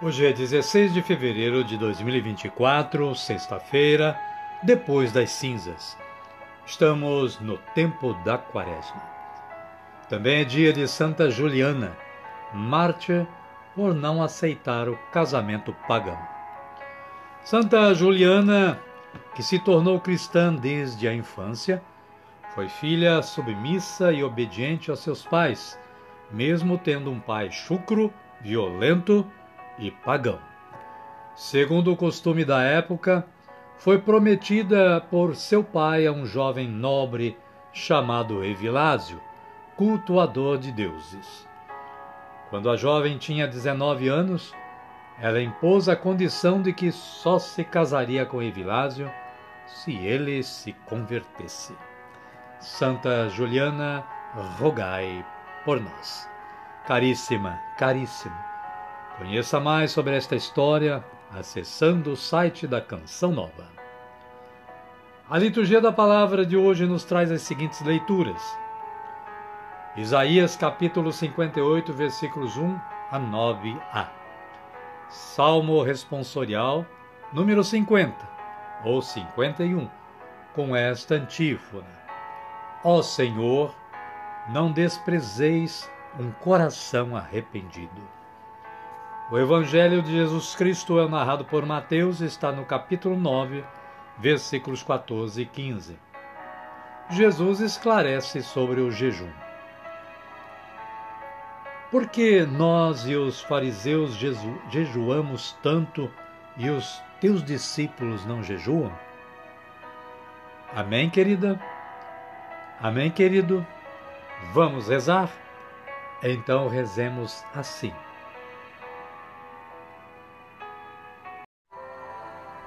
Hoje é 16 de fevereiro de 2024, sexta-feira, depois das cinzas. Estamos no tempo da quaresma. Também é dia de Santa Juliana, mártir por não aceitar o casamento pagão. Santa Juliana, que se tornou cristã desde a infância, foi filha submissa e obediente aos seus pais, mesmo tendo um pai chucro, violento e pagão. Segundo o costume da época, foi prometida por seu pai a um jovem nobre chamado Evilásio, cultuador de deuses. Quando a jovem tinha 19 anos, ela impôs a condição de que só se casaria com Evilásio se ele se convertesse. Santa Juliana, rogai por nós. Caríssima, caríssimo, Conheça mais sobre esta história acessando o site da Canção Nova. A liturgia da palavra de hoje nos traz as seguintes leituras. Isaías capítulo 58, versículos 1 a 9a. Salmo responsorial número 50 ou 51, com esta antífona: Ó Senhor, não desprezeis um coração arrependido. O Evangelho de Jesus Cristo é narrado por Mateus e está no capítulo 9, versículos 14 e 15. Jesus esclarece sobre o jejum. Por que nós e os fariseus jeju jejuamos tanto e os teus discípulos não jejuam? Amém, querida? Amém, querido? Vamos rezar? Então rezemos assim.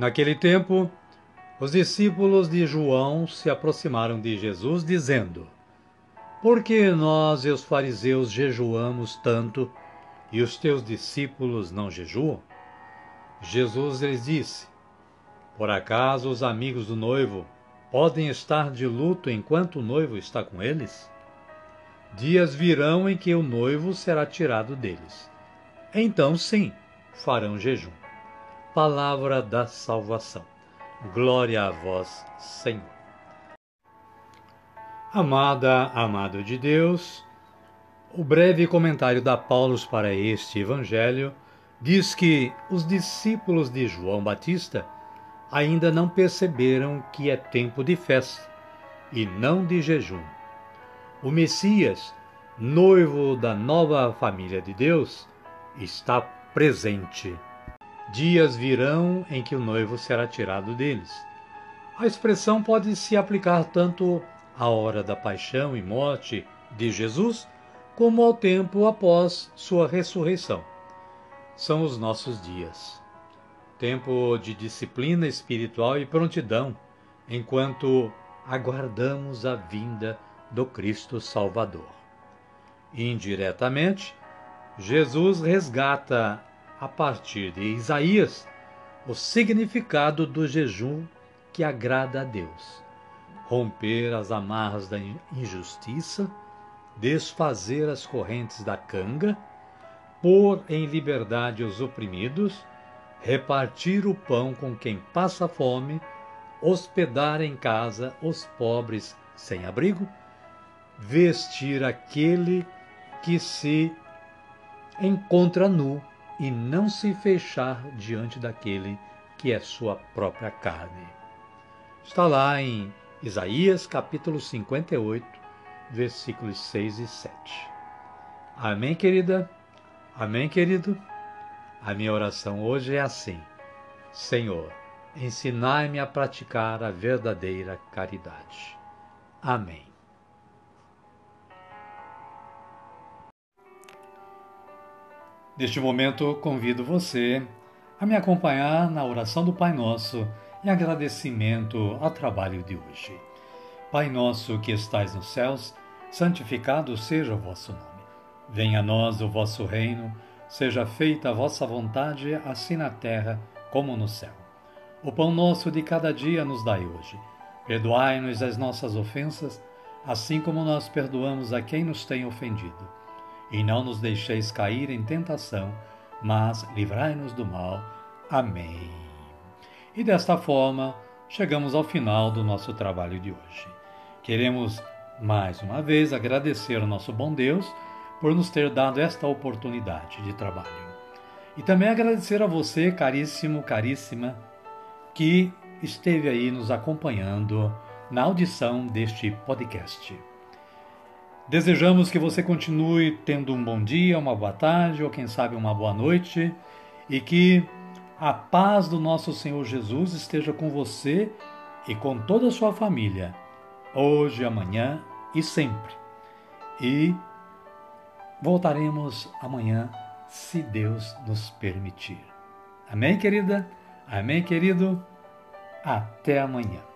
Naquele tempo, os discípulos de João se aproximaram de Jesus, dizendo: Por que nós e os fariseus jejuamos tanto e os teus discípulos não jejuam? Jesus lhes disse: Por acaso os amigos do noivo podem estar de luto enquanto o noivo está com eles? Dias virão em que o noivo será tirado deles. Então, sim, farão jejum. Palavra da salvação. Glória a vós, Senhor. Amada, amado de Deus, o breve comentário da Paulo para este evangelho diz que os discípulos de João Batista ainda não perceberam que é tempo de festa e não de jejum. O Messias, noivo da nova família de Deus, está presente. Dias virão em que o noivo será tirado deles. A expressão pode se aplicar tanto à hora da paixão e morte de Jesus, como ao tempo após sua ressurreição. São os nossos dias. Tempo de disciplina espiritual e prontidão, enquanto aguardamos a vinda do Cristo Salvador. Indiretamente, Jesus resgata, a partir de Isaías, o significado do jejum que agrada a Deus. Romper as amarras da injustiça, desfazer as correntes da canga, pôr em liberdade os oprimidos, repartir o pão com quem passa fome, hospedar em casa os pobres sem abrigo, vestir aquele que se encontra nu e não se fechar diante daquele que é sua própria carne. Está lá em Isaías capítulo 58, versículos 6 e 7. Amém, querida? Amém, querido? A minha oração hoje é assim: Senhor, ensinai-me a praticar a verdadeira caridade. Amém. Neste momento, convido você a me acompanhar na oração do Pai Nosso em agradecimento ao trabalho de hoje. Pai nosso que estais nos céus, santificado seja o vosso nome. Venha a nós o vosso reino, seja feita a vossa vontade, assim na terra como no céu. O pão nosso de cada dia nos dai hoje. Perdoai-nos as nossas ofensas, assim como nós perdoamos a quem nos tem ofendido e não nos deixeis cair em tentação, mas livrai-nos do mal. Amém. E desta forma, chegamos ao final do nosso trabalho de hoje. Queremos mais uma vez agradecer ao nosso bom Deus por nos ter dado esta oportunidade de trabalho. E também agradecer a você, caríssimo, caríssima, que esteve aí nos acompanhando na audição deste podcast. Desejamos que você continue tendo um bom dia, uma boa tarde ou quem sabe uma boa noite e que a paz do nosso Senhor Jesus esteja com você e com toda a sua família, hoje, amanhã e sempre. E voltaremos amanhã, se Deus nos permitir. Amém, querida? Amém, querido? Até amanhã.